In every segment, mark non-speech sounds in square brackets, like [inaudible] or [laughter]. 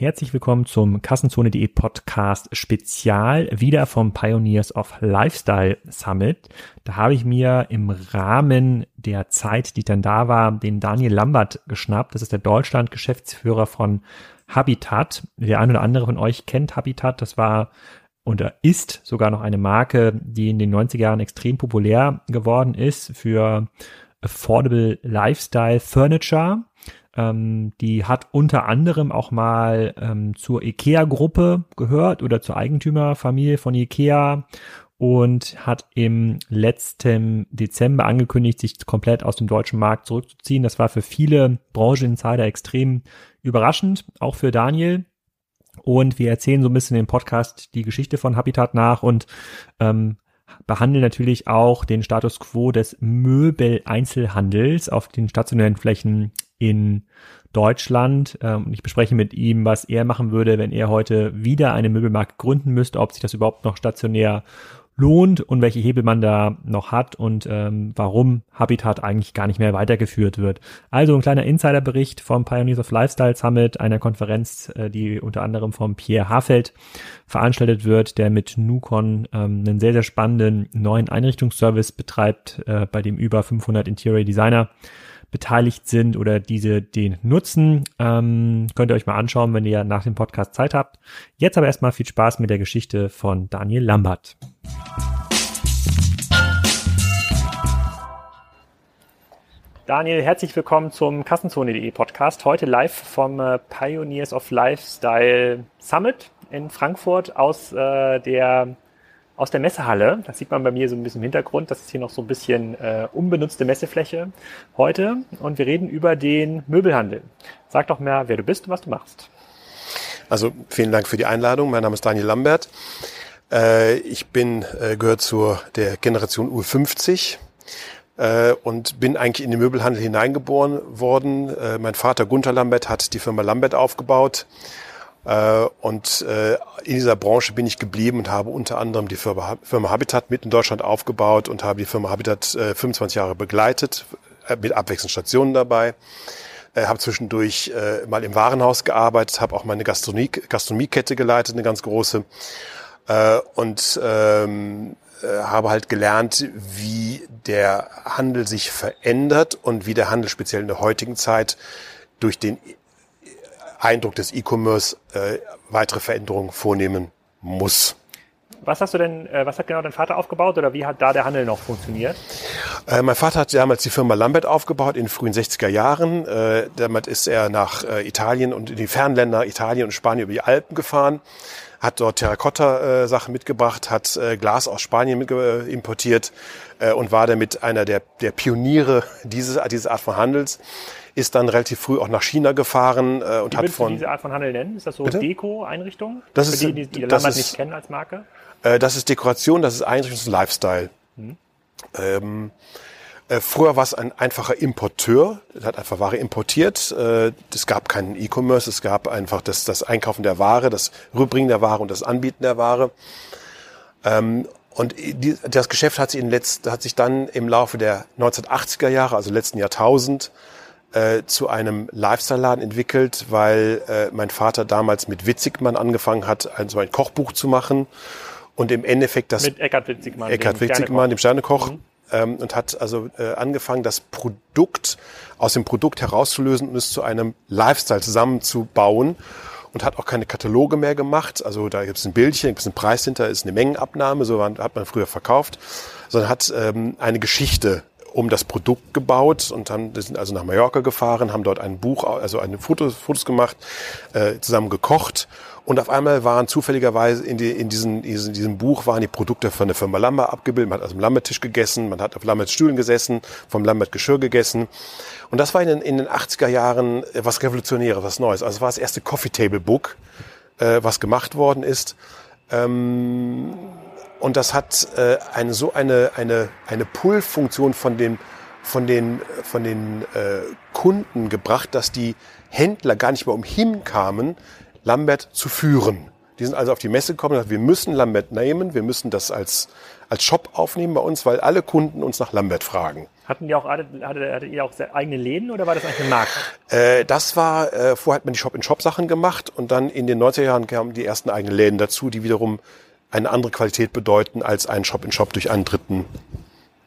Herzlich willkommen zum Kassenzone.de Podcast Spezial, wieder vom Pioneers of Lifestyle Summit. Da habe ich mir im Rahmen der Zeit, die dann da war, den Daniel Lambert geschnappt. Das ist der Deutschland-Geschäftsführer von Habitat. Der eine oder andere von euch kennt Habitat. Das war oder ist sogar noch eine Marke, die in den 90er Jahren extrem populär geworden ist für Affordable Lifestyle Furniture. Ähm, die hat unter anderem auch mal ähm, zur IKEA-Gruppe gehört oder zur Eigentümerfamilie von IKEA und hat im letzten Dezember angekündigt, sich komplett aus dem deutschen Markt zurückzuziehen. Das war für viele Brancheninsider extrem überraschend, auch für Daniel. Und wir erzählen so ein bisschen im Podcast die Geschichte von Habitat nach und ähm, behandeln natürlich auch den Status quo des Möbel-Einzelhandels auf den stationären Flächen in Deutschland. Ähm, ich bespreche mit ihm, was er machen würde, wenn er heute wieder eine Möbelmarke gründen müsste, ob sich das überhaupt noch stationär lohnt und welche Hebel man da noch hat und ähm, warum Habitat eigentlich gar nicht mehr weitergeführt wird. Also ein kleiner Insiderbericht vom Pioneers of Lifestyle Summit, einer Konferenz, äh, die unter anderem vom Pierre Hafeld veranstaltet wird, der mit Nucon ähm, einen sehr, sehr spannenden neuen Einrichtungsservice betreibt, äh, bei dem über 500 Interior Designer beteiligt sind oder diese den nutzen. Ähm, könnt ihr euch mal anschauen, wenn ihr nach dem Podcast Zeit habt. Jetzt aber erstmal viel Spaß mit der Geschichte von Daniel Lambert. Daniel, herzlich willkommen zum Kassenzone.de Podcast. Heute live vom äh, Pioneers of Lifestyle Summit in Frankfurt aus äh, der aus der Messehalle. Das sieht man bei mir so ein bisschen im Hintergrund. Das ist hier noch so ein bisschen äh, unbenutzte Messefläche heute. Und wir reden über den Möbelhandel. Sag doch mal, wer du bist und was du machst. Also vielen Dank für die Einladung. Mein Name ist Daniel Lambert. Äh, ich bin äh, gehört zur der Generation U50 äh, und bin eigentlich in den Möbelhandel hineingeboren worden. Äh, mein Vater Gunther Lambert hat die Firma Lambert aufgebaut und äh, in dieser Branche bin ich geblieben und habe unter anderem die Firma, Habitat mit in Deutschland aufgebaut und habe die Firma Habitat 25 äh, Jahre begleitet, mit abwechselnden Stationen dabei. Äh, habe zwischendurch äh, mal im Warenhaus gearbeitet, habe auch meine Gastronomie, Gastronomiekette geleitet, eine ganz große. Äh, und ähm, habe halt gelernt, wie der Handel sich verändert und wie der Handel speziell in der heutigen Zeit durch den Eindruck des E-Commerce äh, weitere Veränderungen vornehmen muss. Was hast du denn, äh, was hat genau dein Vater aufgebaut oder wie hat da der Handel noch funktioniert? Äh, mein Vater hat damals die Firma Lambert aufgebaut in den frühen 60er Jahren. Äh, damit ist er nach äh, Italien und in die Fernländer Italien und Spanien über die Alpen gefahren, hat dort Terrakotta-Sachen mitgebracht, hat äh, Glas aus Spanien äh, importiert äh, und war damit einer der, der Pioniere [laughs] dieses, dieser Art von Handels ist dann relativ früh auch nach China gefahren äh, und Wie hat von. Du diese Art von Handel nennen? Ist das so Deko-Einrichtung? Das ist die, die, die das ist, nicht kennen als Marke. Äh, das ist Dekoration, das ist Einrichtung, das ist Lifestyle. Hm. Ähm, äh, früher war es ein einfacher Importeur, er hat einfach Ware importiert. Äh, es gab keinen E-Commerce, es gab einfach das, das Einkaufen der Ware, das Rüberbringen der Ware und das Anbieten der Ware. Ähm, und die, das Geschäft hat sich, in letzt, hat sich dann im Laufe der 1980er Jahre, also letzten Jahrtausend, äh, zu einem Lifestyle-Laden entwickelt, weil äh, mein Vater damals mit Witzigmann angefangen hat, ein, so ein Kochbuch zu machen und im Endeffekt das... Mit Eckhard Witzigmann. Eckhard Witzigmann, dem Sternekoch. Mhm. Ähm, und hat also äh, angefangen, das Produkt aus dem Produkt herauszulösen und es zu einem Lifestyle zusammenzubauen und hat auch keine Kataloge mehr gemacht. Also da gibt es ein Bildchen, gibt es einen Preis hinter, ist eine Mengenabnahme, so hat man früher verkauft, sondern hat ähm, eine Geschichte um das Produkt gebaut und haben, sind also nach Mallorca gefahren, haben dort ein Buch, also eine Fotos, Fotos gemacht, äh, zusammen gekocht und auf einmal waren zufälligerweise in, die, in, diesen, in diesem Buch waren die Produkte von der Firma Lambert abgebildet. Man hat also am Lambert-Tisch gegessen, man hat auf Lamberts Stühlen gesessen, vom Lambert-Geschirr gegessen. Und das war in den, in den 80er Jahren was Revolutionäres, was Neues. Also es war das erste Coffee-Table-Book, äh, was gemacht worden ist. Ähm, und das hat äh, eine so eine eine eine Pull-Funktion von den von den von den äh, Kunden gebracht, dass die Händler gar nicht mehr umhin kamen, Lambert zu führen. Die sind also auf die Messe gekommen und gesagt, wir müssen Lambert nehmen, wir müssen das als als Shop aufnehmen bei uns, weil alle Kunden uns nach Lambert fragen. Hatten die auch, hattet, hattet ihr auch eigene Läden oder war das eigentlich ein Markt? Äh, das war, äh, vorher hat man die Shop-in-Shop-Sachen gemacht und dann in den 90er Jahren kamen die ersten eigenen Läden dazu, die wiederum eine andere Qualität bedeuten, als einen Shop-in-Shop durch einen Dritten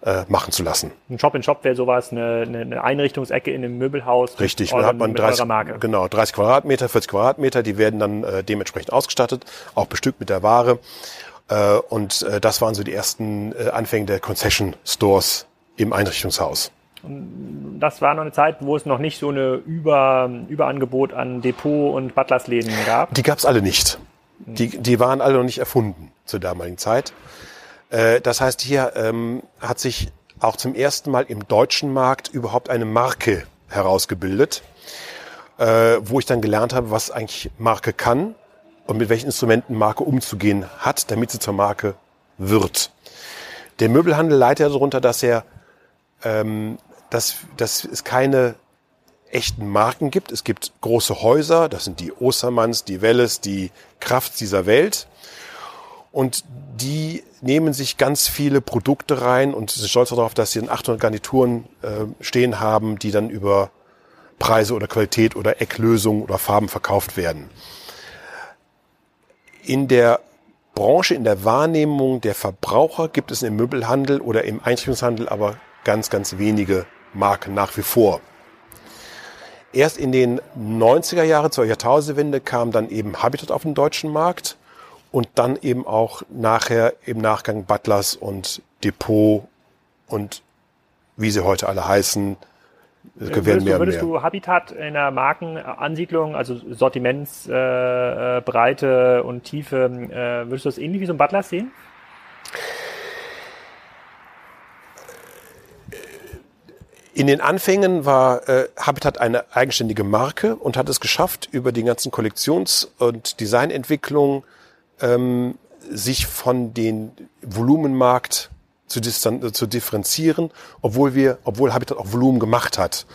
äh, machen zu lassen. Ein Shop-in-Shop wäre sowas, eine, eine Einrichtungsecke in einem Möbelhaus. Richtig, dann hat man 30, genau, 30 Quadratmeter, 40 Quadratmeter, die werden dann äh, dementsprechend ausgestattet, auch bestückt mit der Ware. Äh, und äh, das waren so die ersten äh, Anfänge der Concession Stores im Einrichtungshaus. Und das war noch eine Zeit, wo es noch nicht so eine Über, Überangebot an Depot- und Butlersläden gab. Die gab es alle nicht. Die, die waren alle noch nicht erfunden zur damaligen Zeit. Äh, das heißt, hier ähm, hat sich auch zum ersten Mal im deutschen Markt überhaupt eine Marke herausgebildet, äh, wo ich dann gelernt habe, was eigentlich Marke kann und mit welchen Instrumenten Marke umzugehen hat, damit sie zur Marke wird. Der Möbelhandel leitet ja darunter, dass er, ähm, dass, dass es keine echten Marken gibt. Es gibt große Häuser, das sind die Ostermanns, die Welles, die Krafts dieser Welt. Und die nehmen sich ganz viele Produkte rein und sind stolz darauf, dass sie 800 Garnituren äh, stehen haben, die dann über Preise oder Qualität oder Ecklösungen oder Farben verkauft werden. In der Branche, in der Wahrnehmung der Verbraucher gibt es im Möbelhandel oder im Einrichtungshandel aber ganz, ganz wenige Marken nach wie vor. Erst in den 90er Jahren zur Jahrtausendwende kam dann eben Habitat auf den deutschen Markt und dann eben auch nachher im Nachgang Butlers und Depot und wie sie heute alle heißen, würdest, werden mehr du, würdest mehr. du Habitat in der Markenansiedlung, also Sortimentsbreite äh, Breite und Tiefe, äh, würdest du das ähnlich wie so ein Butlers sehen? In den Anfängen war äh, Habitat eine eigenständige Marke und hat es geschafft, über die ganzen Kollektions- und Designentwicklungen ähm, sich von den Volumenmarkt zu, zu differenzieren, obwohl wir, obwohl Habitat auch Volumen gemacht hat.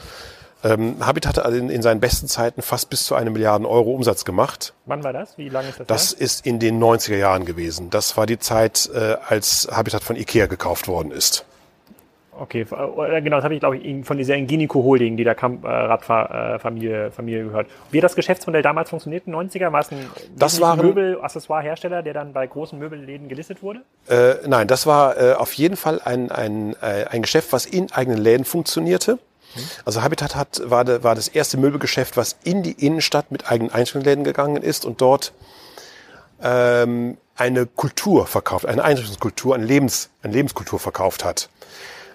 Ähm, Habitat hat in, in, seinen besten Zeiten fast bis zu eine Milliarden Euro Umsatz gemacht. Wann war das? Wie lange ist das? Das her? ist in den 90er Jahren gewesen. Das war die Zeit, äh, als Habitat von Ikea gekauft worden ist. Okay, äh, genau, das habe ich, glaube ich, von dieser Ingenico Holding, die der Kamp äh, Familie gehört. Wie hat das Geschäftsmodell damals funktioniert in den 90er? War es ein das waren, Möbel-Accessoire-Hersteller, der dann bei großen Möbelläden gelistet wurde? Äh, nein, das war äh, auf jeden Fall ein, ein, äh, ein Geschäft, was in eigenen Läden funktionierte. Mhm. Also Habitat hat, war, de, war das erste Möbelgeschäft, was in die Innenstadt mit eigenen Einzelläden gegangen ist und dort ähm, eine Kultur verkauft, eine Einrichtungskultur, eine, Lebens, eine Lebenskultur verkauft hat.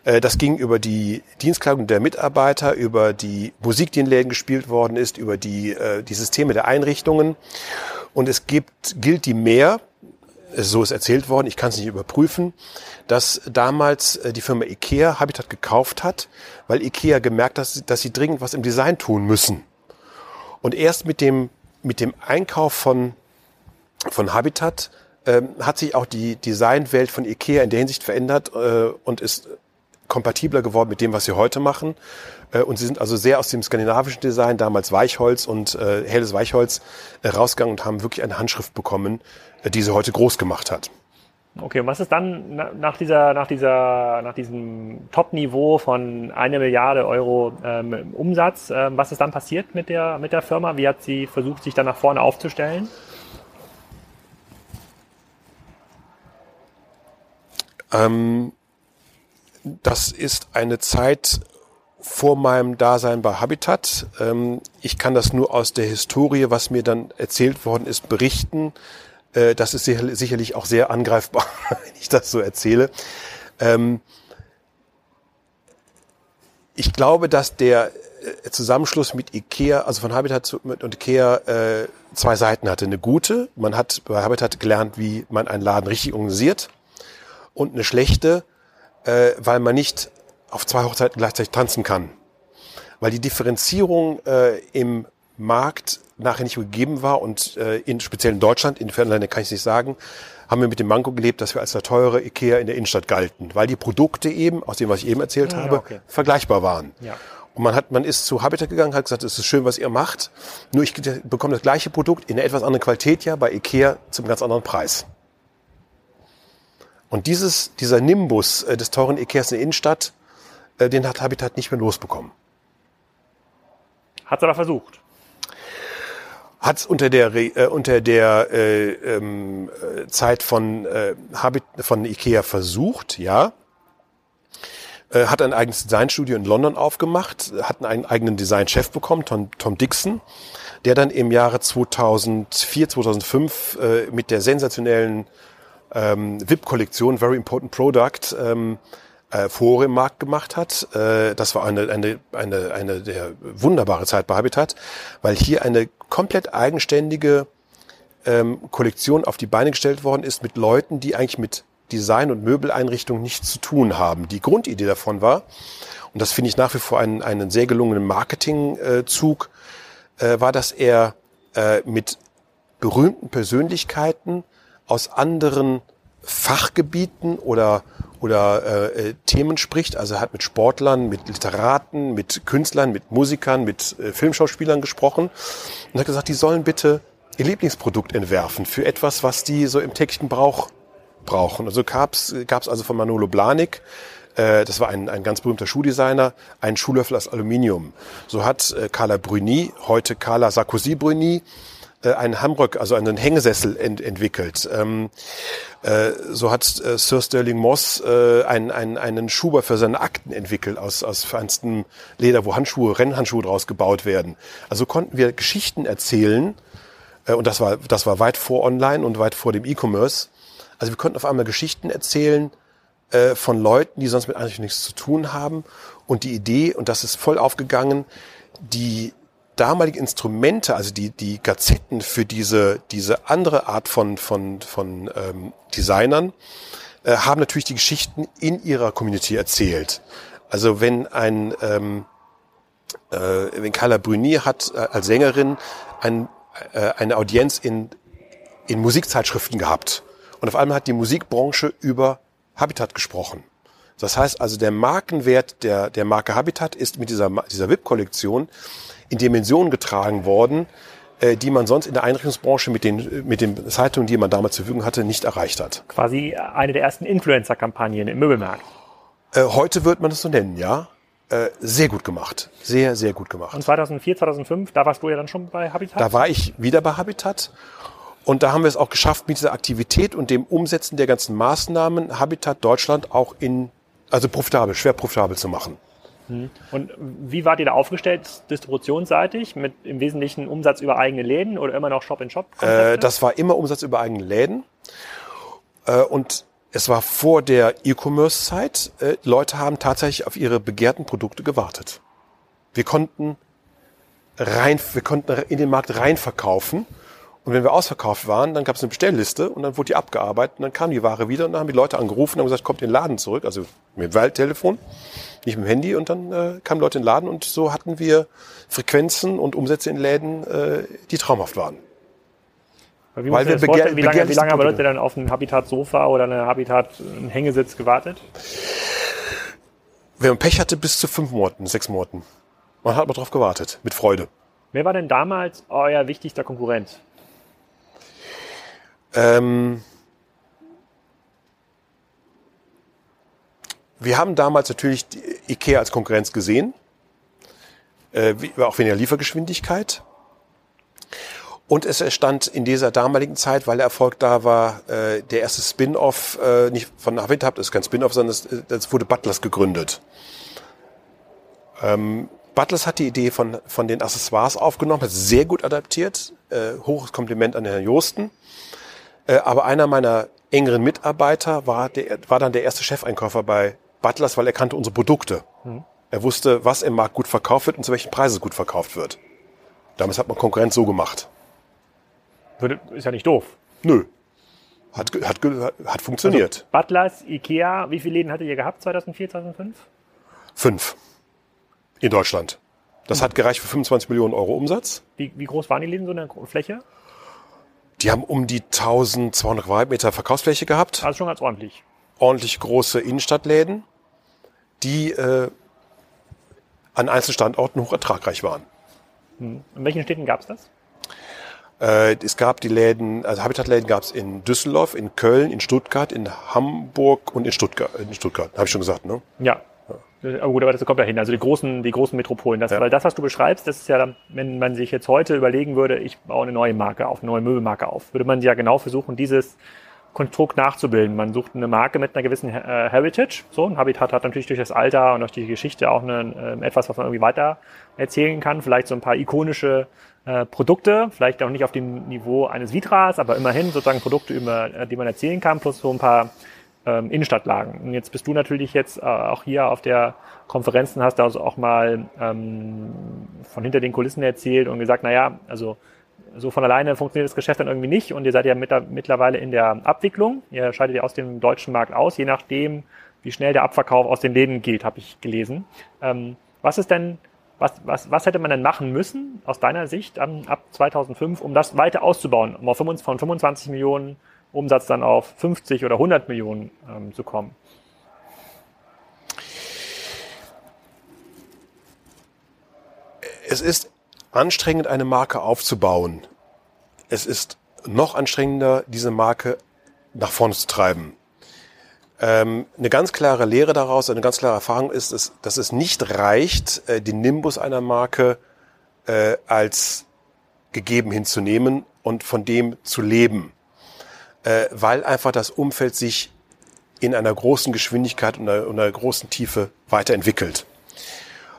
Äh, das ging über die Dienstkleidung der Mitarbeiter, über die Musik, die in Läden gespielt worden ist, über die, äh, die Systeme der Einrichtungen. Und es gibt, gilt die mehr, so ist erzählt worden, ich kann es nicht überprüfen, dass damals äh, die Firma IKEA Habitat gekauft hat, weil IKEA gemerkt hat, dass sie dringend was im Design tun müssen. Und erst mit dem, mit dem Einkauf von, von Habitat ähm, hat sich auch die Designwelt von IKEA in der Hinsicht verändert äh, und ist kompatibler geworden mit dem, was sie heute machen. Äh, und sie sind also sehr aus dem skandinavischen Design, damals Weichholz und äh, helles Weichholz, äh, rausgegangen und haben wirklich eine Handschrift bekommen, äh, die sie heute groß gemacht hat. Okay, und was ist dann nach dieser, nach dieser, nach diesem Top-Niveau von einer Milliarde Euro ähm, Umsatz, ähm, was ist dann passiert mit der, mit der Firma? Wie hat sie versucht, sich dann nach vorne aufzustellen? Ähm, das ist eine Zeit vor meinem Dasein bei Habitat. Ähm, ich kann das nur aus der Historie, was mir dann erzählt worden ist, berichten. Äh, das ist sicherlich auch sehr angreifbar, [laughs] wenn ich das so erzähle. Ähm, ich glaube, dass der äh, Zusammenschluss mit Ikea, also von Habitat und Ikea, äh, zwei Seiten hatte. Eine gute, man hat bei Habitat gelernt, wie man einen Laden richtig organisiert. Und eine schlechte, äh, weil man nicht auf zwei Hochzeiten gleichzeitig tanzen kann. Weil die Differenzierung äh, im Markt nachher nicht gegeben war und äh, in, speziell in Deutschland, in Fernländern kann ich nicht sagen, haben wir mit dem Manko gelebt, dass wir als der teure Ikea in der Innenstadt galten, weil die Produkte eben, aus dem, was ich eben erzählt ja, habe, okay. vergleichbar waren. Ja. Und man hat, man ist zu Habitat gegangen, hat gesagt, es ist schön, was ihr macht, nur ich bekomme das gleiche Produkt in einer etwas anderen Qualität ja bei Ikea zum ganz anderen Preis. Und dieses, dieser Nimbus äh, des teuren Ikeas in der Innenstadt, äh, den hat Habitat nicht mehr losbekommen. Hat es aber versucht. Hat es unter der, äh, unter der äh, ähm, äh, Zeit von, äh, Habit, von Ikea versucht, ja. Äh, hat ein eigenes Designstudio in London aufgemacht, hat einen eigenen Designchef bekommen, Tom, Tom Dixon, der dann im Jahre 2004, 2005 äh, mit der sensationellen ähm, VIP-Kollektion Very Important Product ähm, äh, Fore im Markt gemacht hat. Äh, das war eine, eine, eine, eine der wunderbare Zeit bei Habitat, weil hier eine komplett eigenständige ähm, Kollektion auf die Beine gestellt worden ist mit Leuten, die eigentlich mit Design und Möbeleinrichtung nichts zu tun haben. Die Grundidee davon war, und das finde ich nach wie vor einen, einen sehr gelungenen Marketingzug, äh, war, dass er äh, mit berühmten Persönlichkeiten aus anderen Fachgebieten oder oder äh, Themen spricht. Also er hat mit Sportlern, mit Literaten, mit Künstlern, mit Musikern, mit äh, Filmschauspielern gesprochen und hat gesagt, die sollen bitte ihr Lieblingsprodukt entwerfen für etwas, was die so im täglichen Brauch brauchen. Also gab's gab's also von Manolo Blahnik, äh, das war ein, ein ganz berühmter Schuhdesigner, einen Schuhlöffel aus Aluminium. So hat äh, Carla Bruni, heute Carla Sarkozy Bruni, äh, einen Hamrock, also einen Hängesessel ent entwickelt. Ähm, äh, so hat äh, Sir Sterling Moss äh, einen, einen, einen Schuber für seine Akten entwickelt aus, aus feinstem Leder, wo Handschuhe, Rennhandschuhe draus gebaut werden. Also konnten wir Geschichten erzählen, äh, und das war, das war weit vor Online und weit vor dem E-Commerce. Also wir konnten auf einmal Geschichten erzählen äh, von Leuten, die sonst mit eigentlich nichts zu tun haben. Und die Idee, und das ist voll aufgegangen, die damalige Instrumente, also die, die Gazetten für diese, diese andere Art von, von, von ähm, Designern, äh, haben natürlich die Geschichten in ihrer Community erzählt. Also wenn ein, ähm, äh, wenn Carla Bruni hat äh, als Sängerin ein, äh, eine Audienz in, in Musikzeitschriften gehabt. Und auf einmal hat die Musikbranche über Habitat gesprochen. Das heißt also, der Markenwert der, der Marke Habitat ist mit dieser, dieser VIP-Kollektion in Dimensionen getragen worden, äh, die man sonst in der Einrichtungsbranche mit den, mit den Zeitungen, die man damals zur Verfügung hatte, nicht erreicht hat. Quasi eine der ersten Influencer-Kampagnen im Möbelmarkt. Äh, heute wird man es so nennen, ja. Äh, sehr gut gemacht. Sehr, sehr gut gemacht. Und 2004, 2005, da warst du ja dann schon bei Habitat? Da war ich wieder bei Habitat. Und da haben wir es auch geschafft, mit dieser Aktivität und dem Umsetzen der ganzen Maßnahmen Habitat Deutschland auch in, also profitabel, schwer profitabel zu machen. Mhm. Und wie wart ihr da aufgestellt, distributionsseitig, mit im Wesentlichen Umsatz über eigene Läden oder immer noch Shop-in-Shop? Äh, das war immer Umsatz über eigene Läden. Äh, und es war vor der E-Commerce-Zeit. Äh, Leute haben tatsächlich auf ihre begehrten Produkte gewartet. Wir konnten rein, wir konnten in den Markt rein verkaufen. Und wenn wir ausverkauft waren, dann gab es eine Bestellliste und dann wurde die abgearbeitet und dann kam die Ware wieder und dann haben die Leute angerufen und haben gesagt, kommt in den Laden zurück, also mit dem Waldtelefon nicht mit dem Handy und dann äh, kamen Leute in den Laden und so hatten wir Frequenzen und Umsätze in Läden, äh, die traumhaft waren. Wie Weil wir begehr, wie lange, wie lange haben Leute dann auf ein Habitat-Sofa oder eine Habitat-Hängesitz gewartet? Wenn man Pech hatte, bis zu fünf Monaten, sechs Monaten. Man hat mal drauf gewartet, mit Freude. Wer war denn damals euer wichtigster Konkurrent? Ähm, wir haben damals natürlich IKEA als Konkurrenz gesehen, äh, auch weniger Liefergeschwindigkeit. Und es entstand in dieser damaligen Zeit, weil der Erfolg da war, äh, der erste Spin-off, äh, nicht von Habitat, das ist kein Spin-off, sondern es, das wurde Butlers gegründet. Ähm, Butlers hat die Idee von, von den Accessoires aufgenommen, hat sehr gut adaptiert, äh, hohes Kompliment an Herrn Josten. Äh, aber einer meiner engeren Mitarbeiter war, der, war dann der erste Chefeinkäufer bei Butlers, weil er kannte unsere Produkte. Mhm. Er wusste, was im Markt gut verkauft wird und zu welchen Preisen es gut verkauft wird. Damals hat man Konkurrenz so gemacht. Ist ja nicht doof. Nö. Hat, hat, hat funktioniert. Also Butlers, Ikea, wie viele Läden hattet ihr gehabt 2004, 2005? Fünf. In Deutschland. Das mhm. hat gereicht für 25 Millionen Euro Umsatz. Wie, wie groß waren die Läden so in der Fläche? Die haben um die 1200 Quadratmeter Verkaufsfläche gehabt. Also schon ganz ordentlich. Ordentlich große Innenstadtläden die äh, an einzelnen Standorten hoch ertragreich waren. Hm. In welchen Städten gab es das? Äh, es gab die Läden, also Habitat-Läden gab es in Düsseldorf, in Köln, in Stuttgart, in Hamburg und in Stuttgart. In Stuttgart, habe ich schon gesagt, ne? Ja. Oh gut, aber das kommt ja hin. Also die großen, die großen Metropolen. Das, ja. Weil das, was du beschreibst, das ist ja, wenn man sich jetzt heute überlegen würde, ich baue eine neue Marke auf, eine neue Möbelmarke auf, würde man ja genau versuchen, dieses Konstrukt nachzubilden. Man sucht eine Marke mit einer gewissen äh, Heritage. So ein Habitat hat natürlich durch das Alter und durch die Geschichte auch eine, äh, etwas, was man irgendwie weiter erzählen kann. Vielleicht so ein paar ikonische äh, Produkte, vielleicht auch nicht auf dem Niveau eines Vitras, aber immerhin sozusagen Produkte, über äh, die man erzählen kann, plus so ein paar ähm, Innenstadtlagen. Und jetzt bist du natürlich jetzt äh, auch hier auf der Konferenzen, hast du also auch mal ähm, von hinter den Kulissen erzählt und gesagt, naja, also so von alleine funktioniert das Geschäft dann irgendwie nicht und ihr seid ja mit, mittlerweile in der Abwicklung. Ihr scheidet ja aus dem deutschen Markt aus, je nachdem, wie schnell der Abverkauf aus den Läden geht, habe ich gelesen. Ähm, was ist denn, was, was, was hätte man denn machen müssen aus deiner Sicht um, ab 2005, um das weiter auszubauen, um auf 25, von 25 Millionen Umsatz dann auf 50 oder 100 Millionen ähm, zu kommen? Es ist anstrengend, eine Marke aufzubauen. Es ist noch anstrengender, diese Marke nach vorne zu treiben. Ähm, eine ganz klare Lehre daraus, eine ganz klare Erfahrung ist, ist dass es nicht reicht, äh, den Nimbus einer Marke äh, als gegeben hinzunehmen und von dem zu leben, äh, weil einfach das Umfeld sich in einer großen Geschwindigkeit und einer, einer großen Tiefe weiterentwickelt.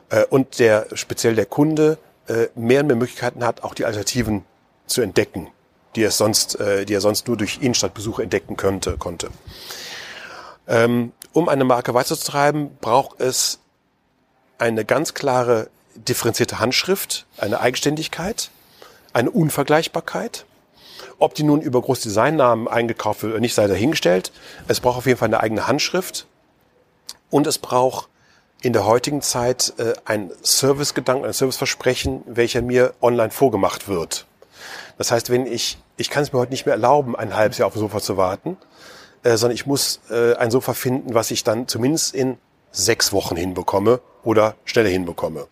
Äh, und der speziell der Kunde äh, mehr und mehr Möglichkeiten hat, auch die Alternativen zu entdecken, die er sonst, äh, die er sonst nur durch Innenstadtbesuche entdecken könnte, konnte. Ähm, um eine Marke weiterzutreiben, braucht es eine ganz klare differenzierte Handschrift, eine Eigenständigkeit, eine Unvergleichbarkeit. Ob die nun über Großdesignnamen eingekauft wird oder nicht, sei dahingestellt. Es braucht auf jeden Fall eine eigene Handschrift und es braucht in der heutigen Zeit äh, ein Servicegedanken, ein Serviceversprechen, welcher mir online vorgemacht wird. Das heißt, wenn ich, ich kann es mir heute nicht mehr erlauben, ein halbes Jahr auf dem Sofa zu warten, äh, sondern ich muss äh, ein Sofa finden, was ich dann zumindest in sechs Wochen hinbekomme oder schneller hinbekomme.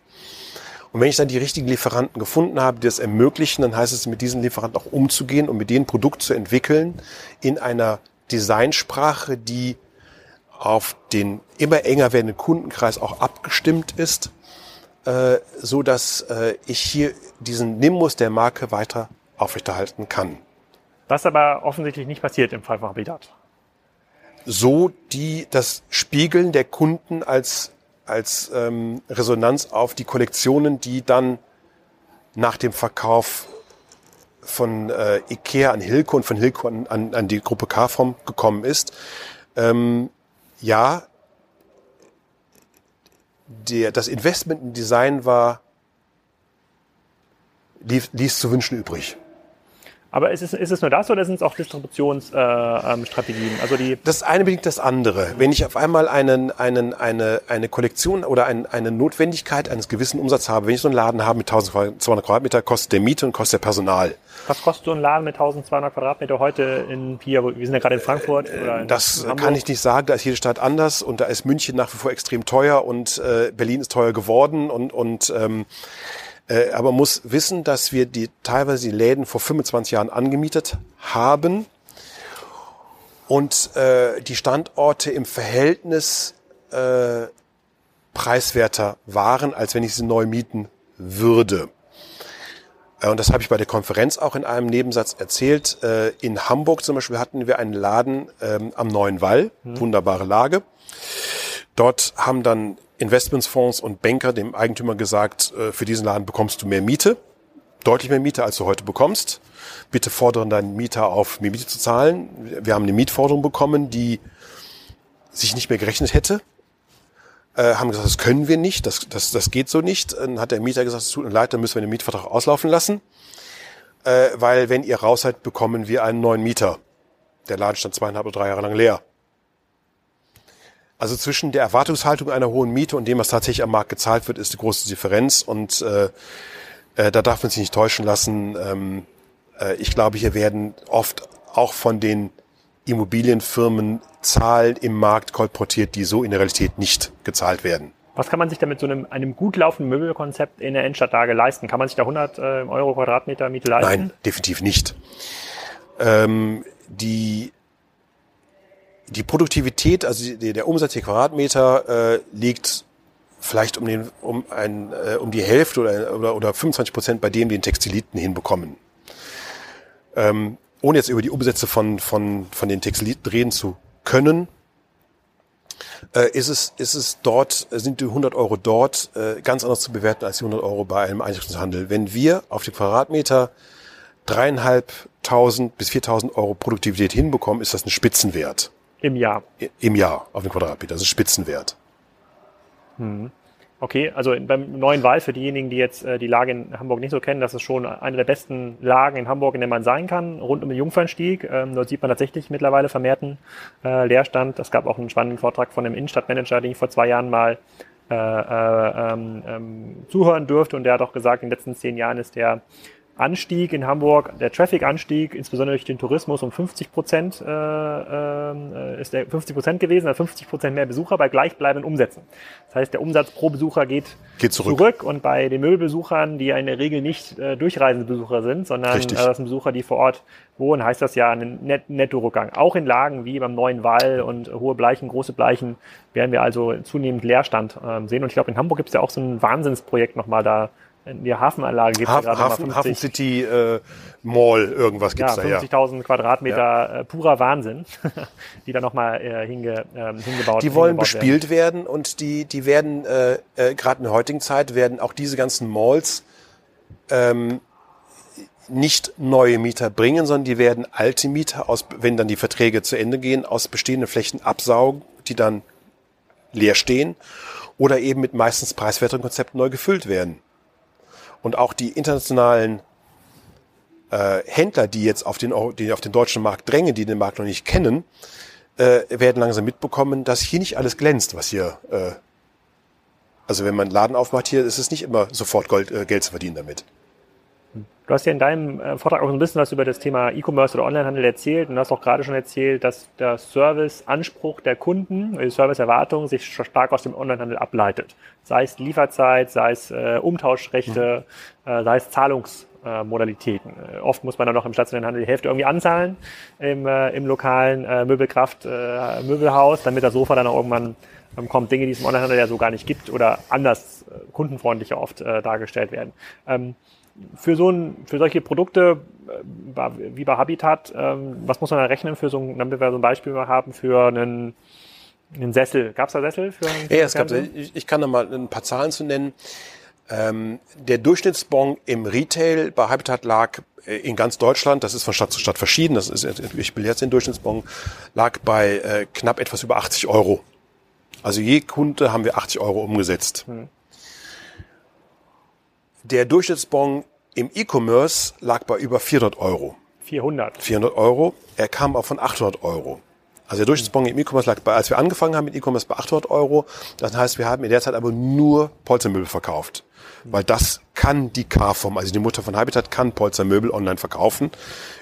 Und wenn ich dann die richtigen Lieferanten gefunden habe, die das ermöglichen, dann heißt es, mit diesen Lieferanten auch umzugehen und mit denen Produkt zu entwickeln in einer Designsprache, die auf den immer enger werdenden Kundenkreis auch abgestimmt ist, äh, so dass äh, ich hier diesen Nimbus der Marke weiter aufrechterhalten kann. Was aber offensichtlich nicht passiert im Fall von Habitat. So die das Spiegeln der Kunden als als ähm, Resonanz auf die Kollektionen, die dann nach dem Verkauf von äh, Ikea an Hilco und von Hilco an, an, an die Gruppe Carform gekommen ist. Ähm, ja, der, das Investment in Design war, ließ, ließ zu wünschen übrig. Aber ist es, ist es nur das oder sind es auch Distributionsstrategien? Äh, also die das eine bedingt das andere. Wenn ich auf einmal einen, einen, eine, eine Kollektion oder ein, eine Notwendigkeit eines gewissen Umsatzes habe, wenn ich so einen Laden habe mit 1200 Quadratmeter, kostet der Miete und kostet der Personal. Was kostet so ein Laden mit 1200 Quadratmeter heute in hier? Wir sind ja gerade in Frankfurt. Oder in das kann ich nicht sagen. Da ist jede Stadt anders und da ist München nach wie vor extrem teuer und äh, Berlin ist teuer geworden und und ähm, äh, aber muss wissen, dass wir die teilweise die Läden vor 25 Jahren angemietet haben und äh, die Standorte im Verhältnis äh, preiswerter waren, als wenn ich sie neu mieten würde. Äh, und das habe ich bei der Konferenz auch in einem Nebensatz erzählt. Äh, in Hamburg zum Beispiel hatten wir einen Laden ähm, am Neuen Wall, mhm. wunderbare Lage. Dort haben dann Investmentsfonds und Banker dem Eigentümer gesagt, äh, für diesen Laden bekommst du mehr Miete, deutlich mehr Miete, als du heute bekommst. Bitte fordern deinen Mieter auf, mehr Miete zu zahlen. Wir haben eine Mietforderung bekommen, die sich nicht mehr gerechnet hätte. Äh, haben gesagt, das können wir nicht, das, das, das geht so nicht. Dann hat der Mieter gesagt, es tut mir leid, dann müssen wir den Mietvertrag auslaufen lassen. Äh, weil wenn ihr raus seid, bekommen wir einen neuen Mieter. Der Laden stand zweieinhalb oder drei Jahre lang leer. Also zwischen der Erwartungshaltung einer hohen Miete und dem, was tatsächlich am Markt gezahlt wird, ist die große Differenz. Und äh, äh, da darf man sich nicht täuschen lassen. Ähm, äh, ich glaube, hier werden oft auch von den Immobilienfirmen Zahlen im Markt kolportiert, die so in der Realität nicht gezahlt werden. Was kann man sich damit so einem, einem gut laufenden Möbelkonzept in der Endstadtlage leisten? Kann man sich da 100 äh, Euro Quadratmeter Miete leisten? Nein, definitiv nicht. Ähm, die die Produktivität, also der Umsatz je Quadratmeter äh, liegt vielleicht um, den, um, ein, äh, um die Hälfte oder, oder, oder 25 Prozent bei dem, den Textiliten hinbekommen. Ähm, ohne jetzt über die Umsätze von, von, von den Textiliten reden zu können, äh, ist, es, ist es dort, sind die 100 Euro dort äh, ganz anders zu bewerten als die 100 Euro bei einem Einrichtungshandel. Wenn wir auf die Quadratmeter dreieinhalbtausend bis 4.000 Euro Produktivität hinbekommen, ist das ein Spitzenwert. Im Jahr? Im Jahr auf den Quadratmeter. Das ist Spitzenwert. Hm. Okay, also beim neuen Wahl für diejenigen, die jetzt äh, die Lage in Hamburg nicht so kennen, das ist schon eine der besten Lagen in Hamburg, in der man sein kann, rund um den Jungfernstieg. Ähm, dort sieht man tatsächlich mittlerweile vermehrten äh, Leerstand. Es gab auch einen spannenden Vortrag von dem Innenstadtmanager, den ich vor zwei Jahren mal äh, äh, ähm, ähm, zuhören durfte und der hat auch gesagt, in den letzten zehn Jahren ist der Anstieg in Hamburg, der Traffic-Anstieg, insbesondere durch den Tourismus, um 50 Prozent äh, äh, ist der 50 Prozent gewesen, also 50 Prozent mehr Besucher bei gleichbleibenden Umsätzen. Das heißt, der Umsatz pro Besucher geht, geht zurück. zurück. und bei den Möbelbesuchern, die ja in der Regel nicht äh, durchreisende Besucher sind, sondern äh, das sind Besucher, die vor Ort wohnen, heißt das ja ein Net Netto-Rückgang. Auch in Lagen wie beim Neuen Wall und hohe Bleichen, große Bleichen werden wir also zunehmend Leerstand äh, sehen. Und ich glaube, in Hamburg gibt es ja auch so ein Wahnsinnsprojekt nochmal da in der Hafenanlage gibt es ja Hafen, Hafen City äh, Mall, irgendwas gibt's ja, da, ja. 50.000 Quadratmeter ja. äh, purer Wahnsinn, [laughs] die da nochmal äh, hinge, äh, hingebaut Die wollen bespielt werden. werden. und die, die werden, äh, äh, gerade in der heutigen Zeit, werden auch diese ganzen Malls ähm, nicht neue Mieter bringen, sondern die werden alte Mieter, aus, wenn dann die Verträge zu Ende gehen, aus bestehenden Flächen absaugen, die dann leer stehen oder eben mit meistens preiswerteren Konzepten neu gefüllt werden. Und auch die internationalen äh, Händler, die jetzt auf den, die auf den deutschen Markt drängen, die den Markt noch nicht kennen, äh, werden langsam mitbekommen, dass hier nicht alles glänzt, was hier äh, also wenn man einen Laden aufmacht hier, ist es nicht immer sofort Gold, äh, Geld zu verdienen damit. Du hast ja in deinem äh, Vortrag auch ein bisschen was über das Thema E-Commerce oder Onlinehandel erzählt und hast auch gerade schon erzählt, dass der Serviceanspruch der Kunden, die Serviceerwartung sich stark aus dem Onlinehandel ableitet. Sei es Lieferzeit, sei es äh, Umtauschrechte, mhm. äh, sei es Zahlungsmodalitäten. Äh, oft muss man dann noch im stationären Handel die Hälfte irgendwie anzahlen im, äh, im lokalen äh, Möbelkraft äh, Möbelhaus, damit das Sofa dann auch irgendwann ähm, kommt, Dinge, die es im Onlinehandel ja so gar nicht gibt oder anders äh, kundenfreundlicher oft äh, dargestellt werden. Ähm, für so ein, für solche Produkte äh, wie bei Habitat, ähm, was muss man da rechnen für so ein, damit wir so ein Beispiel mal haben für einen, einen Sessel? Gab es da Sessel für einen Ja, es gab, ich, ich kann da mal ein paar Zahlen zu nennen. Ähm, der Durchschnittsbon im Retail bei Habitat lag äh, in ganz Deutschland, das ist von Stadt zu Stadt verschieden, das ist, ich will jetzt den Durchschnittsbon, lag bei äh, knapp etwas über 80 Euro. Also je Kunde haben wir 80 Euro umgesetzt. Hm. Der Durchschnittsbon im E-Commerce lag bei über 400 Euro. 400? 400 Euro. Er kam auch von 800 Euro. Also der Durchschnittsbon im E-Commerce lag bei, als wir angefangen haben mit E-Commerce bei 800 Euro. Das heißt, wir haben in der Zeit aber nur Polstermöbel verkauft. Weil das kann die Carform, also die Mutter von Habitat kann Polstermöbel online verkaufen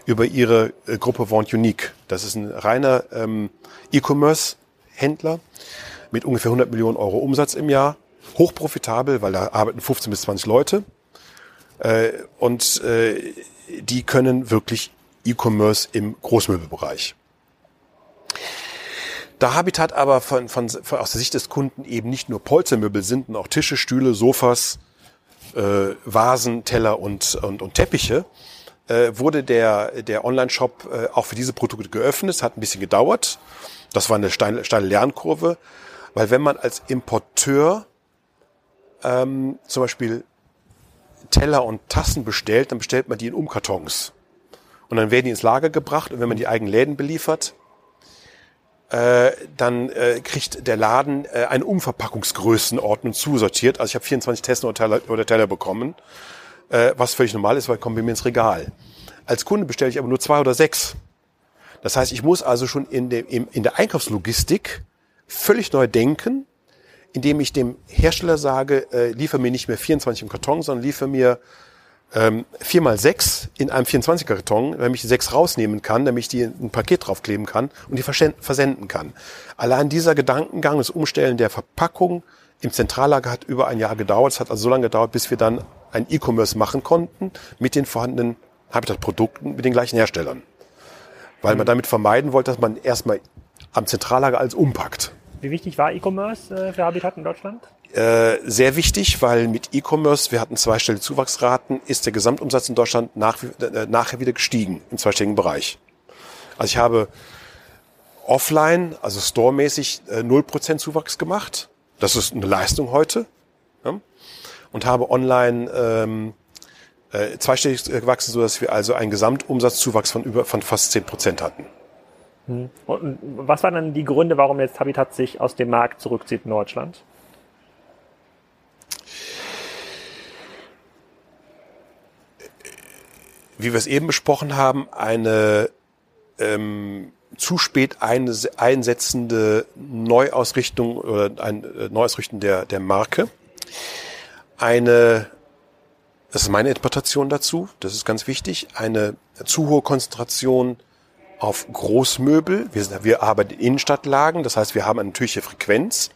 über ihre äh, Gruppe Want Unique. Das ist ein reiner ähm, E-Commerce-Händler mit ungefähr 100 Millionen Euro Umsatz im Jahr hochprofitabel, weil da arbeiten 15 bis 20 Leute. Äh, und äh, die können wirklich E-Commerce im Großmöbelbereich. Da Habitat aber von, von, von, aus der Sicht des Kunden eben nicht nur Polstermöbel sind, sondern auch Tische, Stühle, Sofas, äh, Vasen, Teller und, und, und Teppiche, äh, wurde der, der Online-Shop äh, auch für diese Produkte geöffnet. Es hat ein bisschen gedauert. Das war eine steile, steile Lernkurve, weil wenn man als Importeur ähm, zum Beispiel Teller und Tassen bestellt, dann bestellt man die in Umkartons. Und dann werden die ins Lager gebracht und wenn man die eigenen Läden beliefert, äh, dann äh, kriegt der Laden äh, eine Umverpackungsgrößenordnung zusortiert. Also ich habe 24 Tessen oder Teller, oder Teller bekommen, äh, was völlig normal ist, weil kommen wir mir ins Regal. Als Kunde bestelle ich aber nur zwei oder sechs. Das heißt, ich muss also schon in, dem, in der Einkaufslogistik völlig neu denken indem ich dem Hersteller sage, äh, liefer mir nicht mehr 24 im Karton, sondern liefer mir ähm, 4 mal 6 in einem 24er Karton, damit ich die 6 rausnehmen kann, damit ich die in ein Paket draufkleben kann und die versenden kann. Allein dieser Gedankengang, das Umstellen der Verpackung im Zentrallager hat über ein Jahr gedauert. Es hat also so lange gedauert, bis wir dann ein E-Commerce machen konnten mit den vorhandenen Habitat-Produkten, mit den gleichen Herstellern. Weil man damit vermeiden wollte, dass man erstmal am Zentrallager alles umpackt. Wie wichtig war E-Commerce äh, für Habitat in Deutschland? Äh, sehr wichtig, weil mit E-Commerce, wir hatten zweistellige Zuwachsraten, ist der Gesamtumsatz in Deutschland nach, äh, nachher wieder gestiegen im zweistelligen Bereich. Also ich habe offline, also storemäßig, äh, 0% Zuwachs gemacht. Das ist eine Leistung heute. Ja? Und habe online ähm, äh, zweistellig gewachsen, so dass wir also einen Gesamtumsatzzuwachs von über von fast 10% hatten. Hm. Und was waren dann die Gründe, warum jetzt Habitat sich aus dem Markt zurückzieht in Deutschland? Wie wir es eben besprochen haben, eine ähm, zu spät einsetzende Neuausrichtung oder ein äh, Neuausrichten der, der Marke. Eine, das ist meine Interpretation dazu, das ist ganz wichtig, eine zu hohe Konzentration auf Großmöbel. Wir, wir arbeiten in Innenstadtlagen, das heißt, wir haben eine natürliche Frequenz.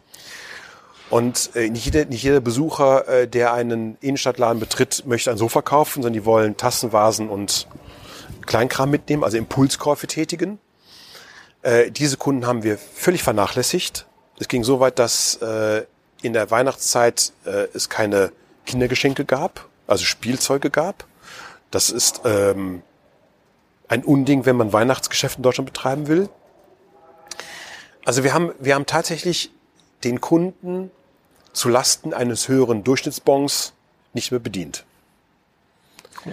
Und äh, nicht, jeder, nicht jeder Besucher, äh, der einen Innenstadtladen betritt, möchte ein Sofa kaufen, sondern die wollen Tassen, Vasen und Kleinkram mitnehmen, also Impulskäufe tätigen. Äh, diese Kunden haben wir völlig vernachlässigt. Es ging so weit, dass äh, in der Weihnachtszeit äh, es keine Kindergeschenke gab, also Spielzeuge gab. Das ist ähm, ein Unding, wenn man Weihnachtsgeschäft in Deutschland betreiben will. Also wir haben, wir haben tatsächlich den Kunden zu Lasten eines höheren Durchschnittsbons nicht mehr bedient.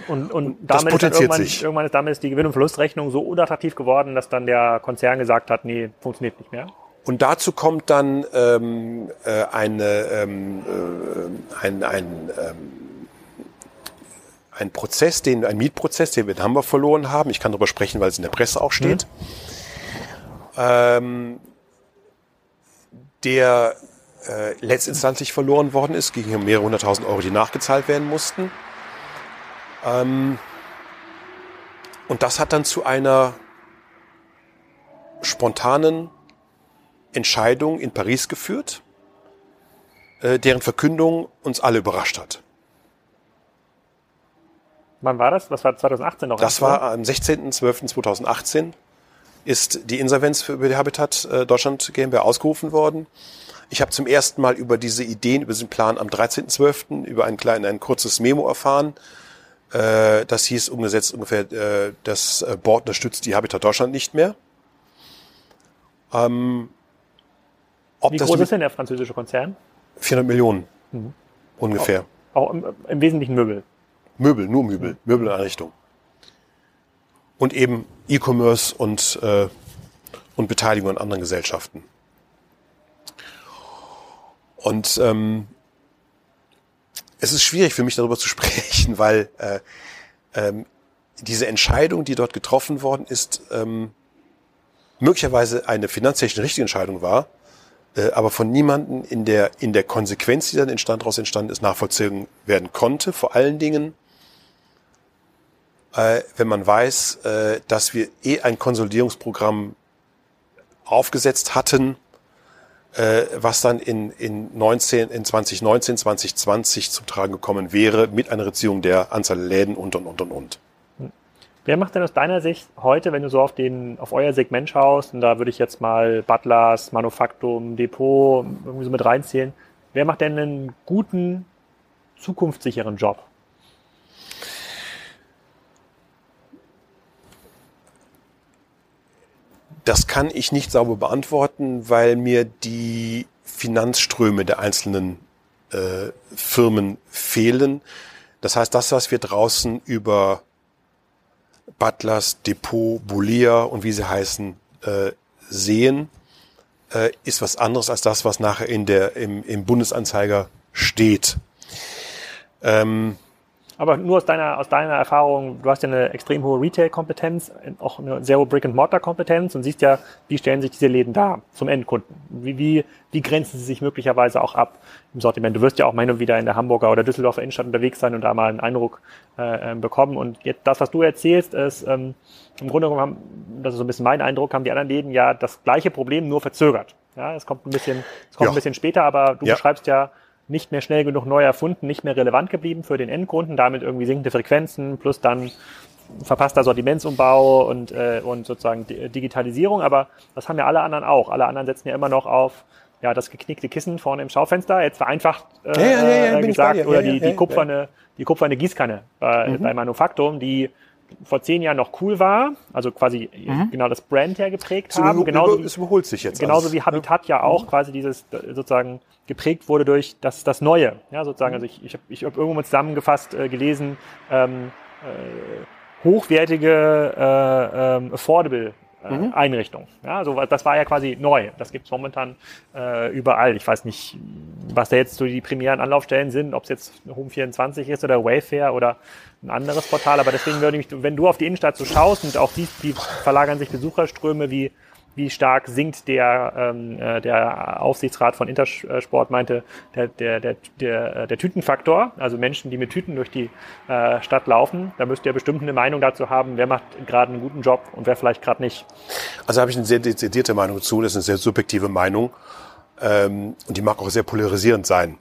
Und, und damit, ist irgendwann, irgendwann ist damit ist die Gewinn- und Verlustrechnung so unattraktiv geworden, dass dann der Konzern gesagt hat, nee, funktioniert nicht mehr. Und dazu kommt dann ähm, äh, eine, ähm, äh, ein, ein ähm, ein Prozess, den, ein Mietprozess, den wir in Hamburg verloren haben. Ich kann darüber sprechen, weil es in der Presse auch steht. Mhm. Ähm, der äh, letztinstanzlich verloren worden ist, um mehrere hunderttausend Euro, die nachgezahlt werden mussten. Ähm, und das hat dann zu einer spontanen Entscheidung in Paris geführt, äh, deren Verkündung uns alle überrascht hat. Wann war das? Was war 2018 noch? Das war am 16.12.2018 ist die Insolvenz für über die Habitat äh, Deutschland GmbH ausgerufen worden. Ich habe zum ersten Mal über diese Ideen, über diesen Plan am 13.12. über ein, klein, ein kurzes Memo erfahren. Äh, das hieß umgesetzt ungefähr, äh, das Board unterstützt die Habitat Deutschland nicht mehr. Ähm, Wie groß ist denn der französische Konzern? 400 Millionen mhm. ungefähr. Auch, auch im, im Wesentlichen Möbel. Möbel, nur Möbel, Möbelanrichtung. Und eben E-Commerce und, äh, und Beteiligung an anderen Gesellschaften. Und ähm, es ist schwierig für mich darüber zu [laughs] sprechen, weil äh, ähm, diese Entscheidung, die dort getroffen worden ist, ähm, möglicherweise eine finanztechnisch richtige Entscheidung war, äh, aber von niemanden in der, in der Konsequenz, die dann entstand, daraus entstanden ist, nachvollzogen werden konnte. Vor allen Dingen, äh, wenn man weiß, äh, dass wir eh ein Konsolidierungsprogramm aufgesetzt hatten, äh, was dann in, in, 19, in 2019, 2020 zum Tragen gekommen wäre, mit einer Reduzierung der Anzahl der Läden und, und, und, und, und. Wer macht denn aus deiner Sicht heute, wenn du so auf den, auf euer Segment schaust, und da würde ich jetzt mal Butlers, Manufaktum, Depot irgendwie so mit reinzählen, wer macht denn einen guten, zukunftssicheren Job? Das kann ich nicht sauber beantworten, weil mir die Finanzströme der einzelnen äh, Firmen fehlen. Das heißt, das, was wir draußen über Butlers, Depot, Bulia und wie sie heißen, äh, sehen, äh, ist was anderes als das, was nachher in der, im, im Bundesanzeiger steht. Ähm, aber nur aus deiner, aus deiner Erfahrung, du hast ja eine extrem hohe Retail-Kompetenz, auch eine sehr hohe Brick-and-Mortar-Kompetenz und siehst ja, wie stellen sich diese Läden dar zum Endkunden? Wie, wie, wie grenzen sie sich möglicherweise auch ab im Sortiment? Du wirst ja auch mal und wieder in der Hamburger oder Düsseldorfer Innenstadt unterwegs sein und da mal einen Eindruck äh, ähm, bekommen. Und jetzt das, was du erzählst, ist ähm, im Grunde genommen, haben, das ist so ein bisschen mein Eindruck, haben die anderen Läden ja das gleiche Problem, nur verzögert. Ja, es kommt ein bisschen, es kommt ja. ein bisschen später, aber du ja. beschreibst ja, nicht mehr schnell genug neu erfunden, nicht mehr relevant geblieben für den Endkunden, damit irgendwie sinkende Frequenzen plus dann verpasster Sortimentsumbau und, äh, und sozusagen Digitalisierung. Aber das haben ja alle anderen auch. Alle anderen setzen ja immer noch auf ja, das geknickte Kissen vorne im Schaufenster, jetzt vereinfacht äh, Ja, ja, ja, gesagt, oder die, die kupferne, die kupferne Gießkanne bei, Mhm. bei Manufaktum, die vor zehn Jahren noch cool war, also quasi Mhm. genau das Brand hergeprägt Es, haben, über, genauso über, es überholt sich jetzt. Genauso alles. wie Habitat ja auch quasi dieses äh, sozusagen geprägt wurde durch das, das Neue. Ja, sozusagen, also ich, ich habe ich hab irgendwo mal zusammengefasst äh, gelesen, ähm, äh, hochwertige, äh, ähm, affordable äh, Einrichtung. Ja, so, was- das war ja quasi neu. Das gibt's momentan äh, überall. Ich weiß nicht, was da jetzt so die primären Anlaufstellen sind, ob es jetzt Home24 ist oder Wayfair oder ein anderes Portal. Aber deswegen würde mich, wenn du auf die Innenstadt so schaust und auch siehst, wie verlagern sich Besucherströme, wie wie stark sinkt der, ähm, äh, der Aufsichtsrat von Intersport meinte, der, der, der, der, äh, der Tütenfaktor, also Menschen, die mit Tüten durch die äh, Stadt laufen, da müsst ihr bestimmt eine Meinung dazu haben, wer macht gerade einen guten Job und wer vielleicht gerade nicht. Also habe ich eine sehr dezidierte Meinung zu. Das ist eine sehr subjektive Meinung. Ähm, und die mag auch sehr polarisierend sein.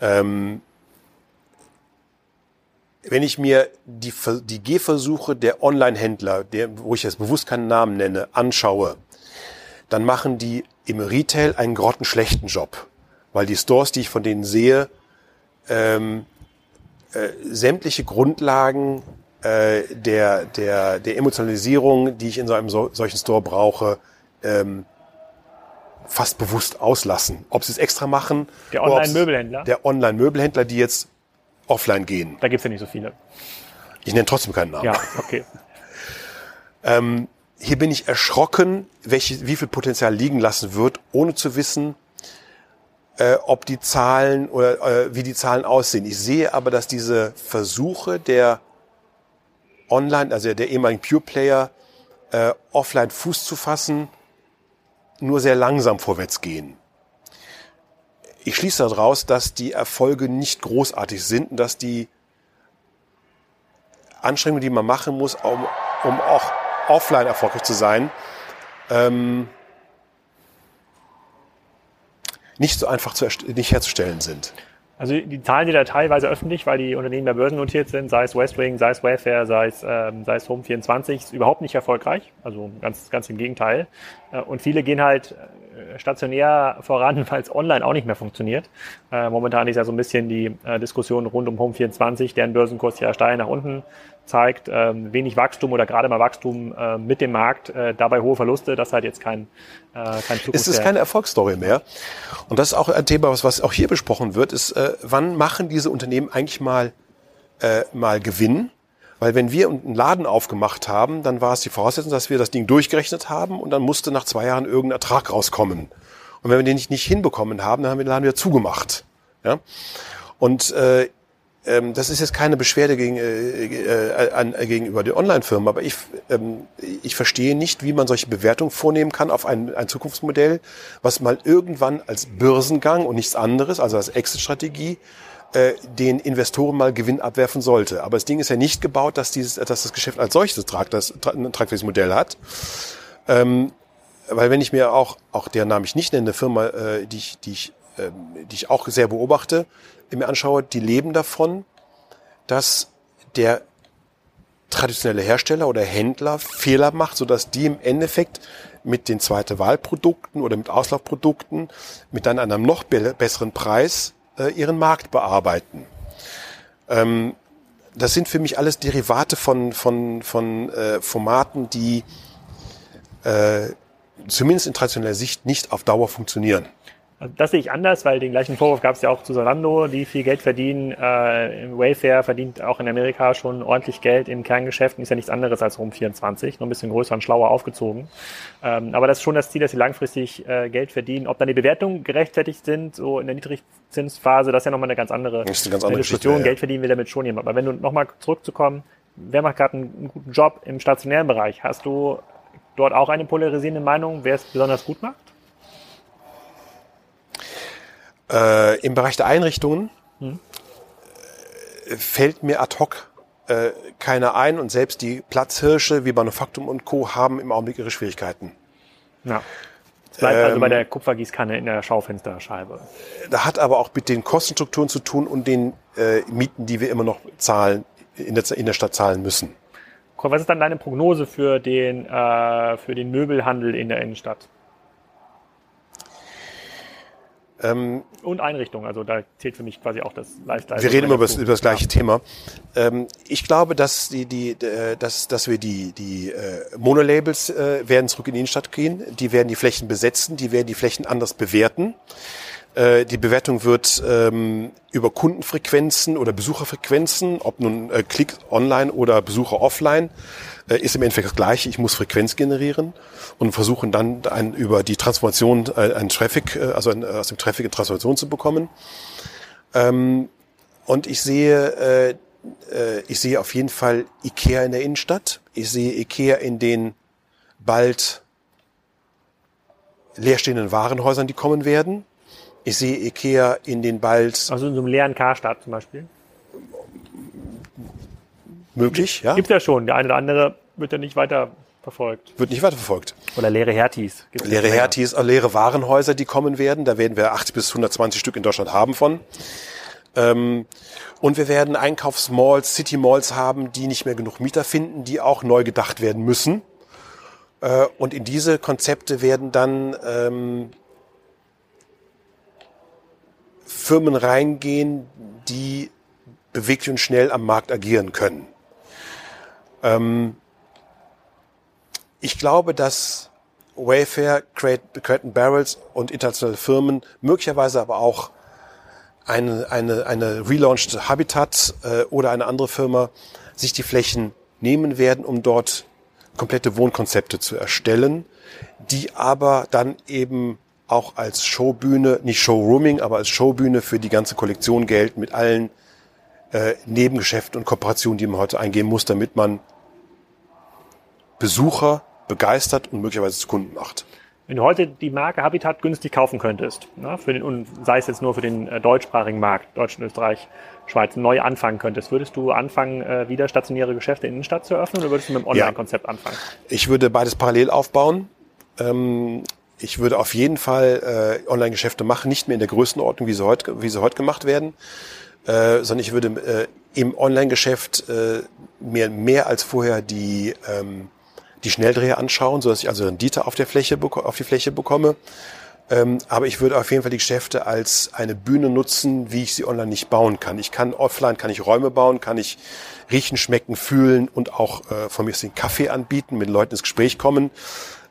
Ähm, wenn ich mir die, die Gehversuche der Online-Händler, der, wo ich jetzt bewusst keinen Namen nenne, anschaue, dann machen die im Retail einen grottenschlechten Job. Weil die Stores, die ich von denen sehe, ähm, äh, sämtliche Grundlagen äh, der, der, der Emotionalisierung, die ich in so einem so, solchen Store brauche, ähm, fast bewusst auslassen. Ob sie es extra machen. Der Online-Möbelhändler? Der Online-Möbelhändler, die jetzt offline gehen. Da gibt's ja nicht so viele. Ich nenne trotzdem keinen Namen. Ja, okay. [laughs] Hier bin ich erschrocken, welche, wie viel Potenzial liegen lassen wird, ohne zu wissen, äh, ob die Zahlen oder äh, wie die Zahlen aussehen. Ich sehe aber, dass diese Versuche der Online, also der ehemaligen Pure Player, äh, offline Fuß zu fassen, nur sehr langsam vorwärts gehen. Ich schließe daraus, dass die Erfolge nicht großartig sind und dass die Anstrengungen, die man machen muss, um, um auch offline erfolgreich zu sein, ähm, nicht so einfach zu nicht herzustellen sind. Also die Zahlen sind ja teilweise öffentlich, weil die Unternehmen der Börsen notiert sind, sei es Westwing, sei es Wayfair, sei es, ähm, sei es Home24, ist überhaupt nicht erfolgreich. Also ganz, ganz im Gegenteil. Äh, und viele gehen halt stationär voran, [laughs] weil es online auch nicht mehr funktioniert. Äh, momentan ist ja so ein bisschen die äh, Diskussion rund um Home24, deren Börsenkurs ja steil nach unten zeigt, ähm, wenig Wachstum oder gerade mal Wachstum äh, mit dem Markt, äh, dabei hohe Verluste, das hat jetzt kein, äh, kein Zukunft. Es ist keine Erfolgsstory mehr. Und das ist auch ein Thema, was, was auch hier besprochen wird, ist, äh, wann machen diese Unternehmen eigentlich mal, äh, mal Gewinn? Weil wenn wir einen Laden aufgemacht haben, dann war es die Voraussetzung, dass wir das Ding durchgerechnet haben und dann musste nach zwei Jahren irgendein Ertrag rauskommen. Und wenn wir den nicht, nicht hinbekommen haben, dann haben wir den Laden wieder zugemacht. Ja? Und äh, ähm, das ist jetzt keine Beschwerde gegen, äh, äh, an, äh, gegenüber den Online-Firmen, aber ich, ähm, ich verstehe nicht, wie man solche Bewertungen vornehmen kann auf ein, ein Zukunftsmodell, was mal irgendwann als Börsengang und nichts anderes, also als Exit-Strategie, äh, den Investoren mal Gewinn abwerfen sollte. Aber das Ding ist ja nicht gebaut, dass, dieses, dass das Geschäft als solches tragt, das, ein tragfähiges Modell hat. Ähm, weil wenn ich mir auch, auch der Name ich nicht nenne, eine Firma, äh, die ich, die ich, ähm, die ich auch sehr beobachte, mir anschaue, die leben davon, dass der traditionelle Hersteller oder Händler Fehler macht, sodass die im Endeffekt mit den zweite Wahlprodukten oder mit Auslaufprodukten mit dann einem noch be besseren Preis äh, ihren Markt bearbeiten. Ähm, das sind für mich alles Derivate von, von, von äh, Formaten, die äh, zumindest in traditioneller Sicht nicht auf Dauer funktionieren. Also das sehe ich anders, weil den gleichen Vorwurf gab es ja auch zu Zalando, die viel Geld verdienen. Äh, Wayfair verdient auch in Amerika schon ordentlich Geld im Kerngeschäft und ist ja nichts anderes als Home24, nur ein bisschen größer und schlauer aufgezogen. Ähm, aber das ist schon das Ziel, dass sie langfristig äh, Geld verdienen. Ob dann die Bewertungen gerechtfertigt sind, so in der Niedrigzinsphase, das ist ja nochmal eine ganz andere, Das ist eine ganz andere Diskussion. Geschichte, ja. Geld verdienen will damit schon jemand. Aber wenn du nochmal zurückzukommen, wer macht gerade einen, einen guten Job im stationären Bereich? Hast du dort auch eine polarisierende Meinung, wer es besonders gut macht? Äh, Im Bereich der Einrichtungen äh, fällt mir ad hoc äh, keiner ein und selbst die Platzhirsche wie Manufaktum und Co. haben im Augenblick ihre Schwierigkeiten. Ja. Bleibt also Ähm, bei der Kupfergießkanne in der Schaufensterscheibe. Da hat aber auch mit den Kostenstrukturen zu tun und den äh, Mieten, die wir immer noch zahlen, in der, in der Stadt zahlen müssen. Was ist dann deine Prognose für den, äh, für den Möbelhandel in der Innenstadt? Ähm, und Einrichtung, also da zählt für mich quasi auch das Lifestyle. Wir reden immer über das, über das gleiche ja. Thema. Ähm, ich glaube, dass die, die, äh, dass, dass wir die, die äh, Monolabels äh, werden zurück in die Innenstadt gehen. Die werden die Flächen besetzen, die werden die Flächen anders bewerten. Äh, die Bewertung wird ähm, über Kundenfrequenzen oder Besucherfrequenzen, ob nun äh, Klick online oder Besucher offline, äh, ist im Endeffekt das gleiche. Ich muss Frequenz generieren und versuchen dann ein, über die Transformation äh, einen Traffic, äh, also ein, aus dem Traffic eine Transformation zu bekommen. Ähm, und ich sehe, äh, äh, ich sehe auf jeden Fall Ikea in der Innenstadt. Ich sehe Ikea in den bald leerstehenden Warenhäusern, die kommen werden. Ich sehe Ikea in den bald... Also in so einem leeren Karstadt zum Beispiel? Möglich, ja. Gibt ja schon. Der eine oder andere wird ja nicht weiter verfolgt. Wird nicht weiter verfolgt. Oder leere Hertis. Gibt's leere Hertis, äh, leere Warenhäuser, die kommen werden. Da werden wir 80 bis 120 Stück in Deutschland haben von. Ähm, und wir werden Einkaufsmalls, City Malls haben, die nicht mehr genug Mieter finden, die auch neu gedacht werden müssen. Äh, und in diese Konzepte werden dann ähm, Firmen reingehen, die beweglich und schnell am Markt agieren können. Ähm, ich glaube, dass Wayfair, Crate Barrels und internationale Firmen, möglicherweise aber auch eine, eine, eine relaunched Habitat äh, oder eine andere Firma sich die Flächen nehmen werden, um dort komplette Wohnkonzepte zu erstellen, die aber dann eben auch als Showbühne, nicht Showrooming, aber als Showbühne für die ganze Kollektion gelten mit allen äh, Nebengeschäften und Kooperationen, die man heute eingehen muss, damit man Besucher begeistert und möglicherweise zu Kunden macht. Wenn du heute die Marke Habitat günstig kaufen könntest, ne, für den, und sei es jetzt nur für den äh, deutschsprachigen Markt, Deutschland, Österreich, Schweiz, neu anfangen könntest, würdest du anfangen, äh, wieder stationäre Geschäfte in der Innenstadt zu eröffnen oder würdest du mit dem Online-Konzept ja. anfangen? Ich würde beides parallel aufbauen. Ähm, ich würde auf jeden Fall äh, Online-Geschäfte machen, nicht mehr in der Größenordnung, wie sie heute, wie sie heute gemacht werden, äh, sondern ich würde äh, im Online-Geschäft äh, mir mehr als vorher die ähm, die Schnelldreher anschauen, sodass ich also Rendite auf der Fläche auf die Fläche bekomme. Ähm, aber ich würde auf jeden Fall die Geschäfte als eine Bühne nutzen, wie ich sie online nicht bauen kann. Ich kann offline, kann ich Räume bauen, kann ich riechen, schmecken, fühlen und auch äh, von mir aus den Kaffee anbieten, mit Leuten ins Gespräch kommen.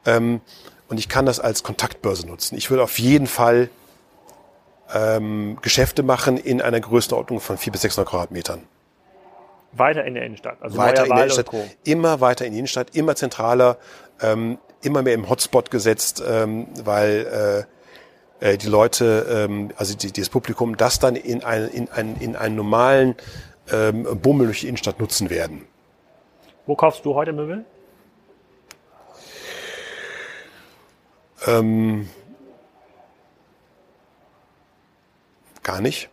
Ähm, und ich kann das als Kontaktbörse nutzen. Ich würde auf jeden Fall ähm, Geschäfte machen in einer Größenordnung von 400 bis 600 Quadratmetern. Weiter in der Innenstadt. Also weiter in der Innenstadt. Immer weiter in die Innenstadt, immer zentraler, ähm, immer mehr im Hotspot gesetzt, ähm, weil äh, äh, die Leute, ähm, also die, das Publikum, das dann in, ein, in, ein, in einen normalen ähm, Bummel durch die Innenstadt nutzen werden. Wo kaufst du heute Möbel? Ähm, gar nicht.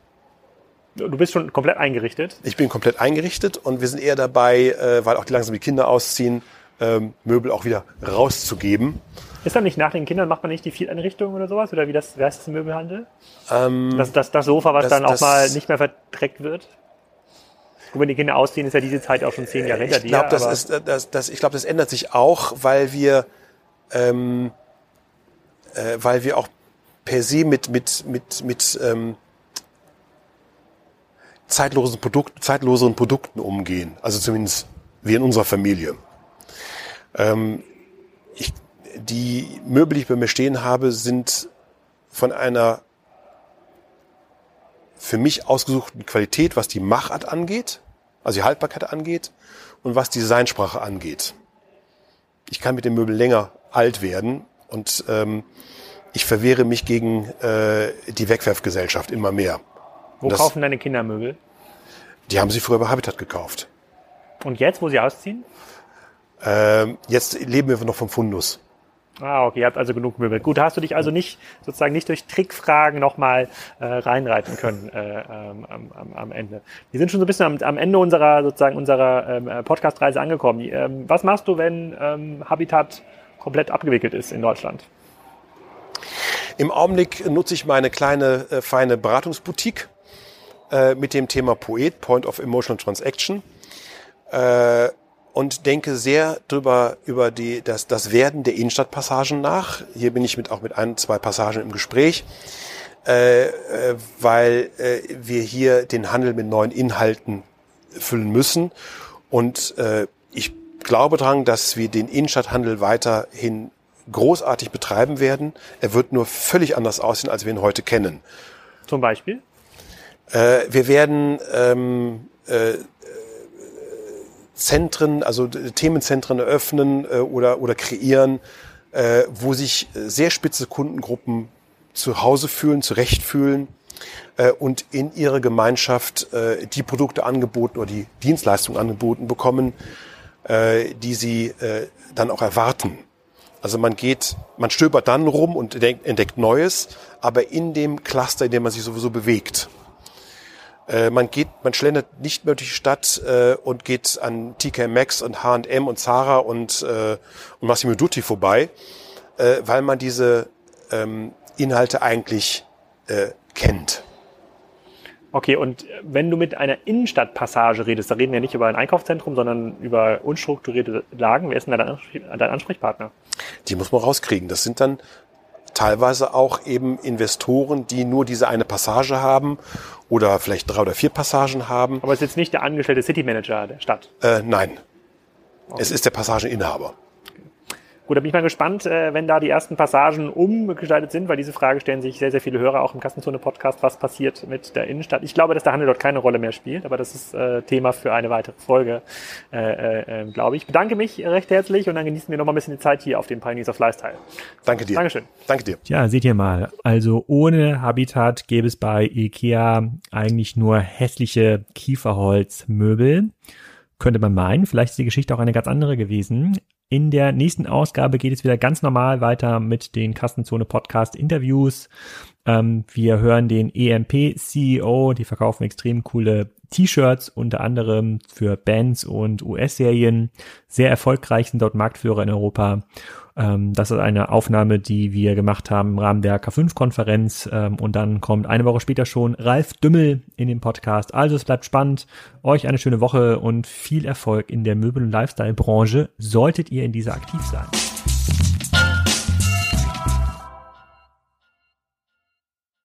Du bist schon komplett eingerichtet? Ich bin komplett eingerichtet und wir sind eher dabei, äh, weil auch die langsam die Kinder ausziehen, ähm, Möbel auch wieder rauszugeben. Ist dann nicht nach den Kindern, macht man nicht die Viereinrichtung oder sowas? Oder wie das, wie heißt das Möbelhandel? Ähm, das, das, das Sofa, was das, dann auch mal nicht mehr verdreckt wird? Und wenn die Kinder ausziehen, ist ja diese Zeit auch schon zehn Jahre hinter ich glaub, dir. Das ist, das, das, ich glaube, das ändert sich auch, weil wir, ähm, äh, weil wir auch per se mit, mit, mit, mit ähm, zeitlosen, Produkt, zeitloseren Produkten umgehen. Also zumindest wir in unserer Familie. Ähm, ich, die Möbel, die ich bei mir stehen habe, sind von einer für mich ausgesuchten Qualität, was die Machart angeht, also die Haltbarkeit angeht und was die Designsprache angeht. Ich kann mit dem Möbel länger alt werden und ähm, ich verwehre mich gegen äh, die Wegwerfgesellschaft immer mehr. Wo das, kaufen deine Kinder Möbel? Die haben sie früher bei Habitat gekauft. Und jetzt, wo sie ausziehen? Ähm, jetzt leben wir noch vom Fundus. Ah, okay, ihr habt also genug Möbel. Gut, hast du dich also nicht sozusagen nicht durch Trickfragen nochmal äh, reinreiten können äh, ähm, am, am, Ende. Wir sind schon so ein bisschen am, am Ende unserer sozusagen unserer ähm, äh, Podcast-Reise angekommen. Ähm, was machst du, wenn ähm, Habitat komplett abgewickelt ist in Deutschland? Im Augenblick nutze ich meine kleine, äh, feine Beratungsboutique äh, mit dem Thema Poet, Point of Emotional Transaction. Äh, und denke sehr drüber über die, das, das Werden der Innenstadtpassagen nach. Hier bin ich mit, auch mit ein, zwei Passagen im Gespräch. äh, äh, weil äh, wir hier den Handel mit neuen Inhalten füllen müssen. Und äh, ich glaube daran, dass wir den Innenstadthandel weiterhin großartig betreiben werden. Er wird nur völlig anders aussehen, als wir ihn heute kennen. Zum Beispiel? Äh, wir werden ähm, äh, Zentren, also Themenzentren eröffnen äh, oder, oder kreieren, äh, wo sich sehr spitze Kundengruppen zu Hause fühlen, zurecht fühlen äh, und in ihre Gemeinschaft äh, die Produkte angeboten oder die Dienstleistungen angeboten bekommen, äh, die sie äh, dann auch erwarten. Also man geht, man stöbert dann rum und entdeckt Neues, aber in dem Cluster, in dem man sich sowieso bewegt. Äh, man geht, man schlendert nicht mehr durch die Stadt äh, und geht an TK Maxx und H&M und Zara und, äh, und Massimo Dutti vorbei, äh, weil man diese ähm, Inhalte eigentlich äh, kennt. Okay, und wenn du mit einer Innenstadtpassage redest, da reden wir nicht über ein Einkaufszentrum, sondern über unstrukturierte Lagen, wer ist denn dein Ansprechpartner? Die muss man rauskriegen. Das sind dann teilweise auch eben Investoren, die nur diese eine Passage haben oder vielleicht drei oder vier Passagen haben. Aber es ist jetzt nicht der angestellte City Manager der Stadt? Äh, nein. Okay. Es ist der Passageninhaber. Gut, da bin ich mal gespannt, äh, wenn da die ersten Passagen umgestaltet sind, weil diese Frage stellen sich sehr, sehr viele Hörer auch im Kassenzone-Podcast, was passiert mit der Innenstadt. Ich glaube, dass der Handel dort keine Rolle mehr spielt, aber das ist äh, Thema für eine weitere Folge, äh, äh, ähm, glaube ich. Bedanke mich recht herzlich und dann genießen wir noch mal ein bisschen die Zeit hier auf dem Pioneers of Lifestyle. Danke dir. Dankeschön. Danke dir. Ja, seht ihr mal. Also ohne Habitat gäbe es bei IKEA eigentlich nur hässliche Kieferholzmöbel könnte man meinen. Vielleicht ist die Geschichte auch eine ganz andere gewesen. In der nächsten Ausgabe geht es wieder ganz normal weiter mit den Kassenzone Podcast Interviews. Ähm, wir hören den EMP CEO, die verkaufen extrem coole T-Shirts, unter anderem für Bands und US-Serien. Sehr erfolgreich sind dort Marktführer in Europa. Ähm, das ist eine Aufnahme, die wir gemacht haben im Rahmen der K5-Konferenz. Ähm, und dann kommt eine Woche später schon Ralf Dümmel in den Podcast. Also es bleibt spannend. Euch eine schöne Woche und viel Erfolg in der Möbel- und Lifestyle-Branche, solltet ihr in dieser aktiv sein.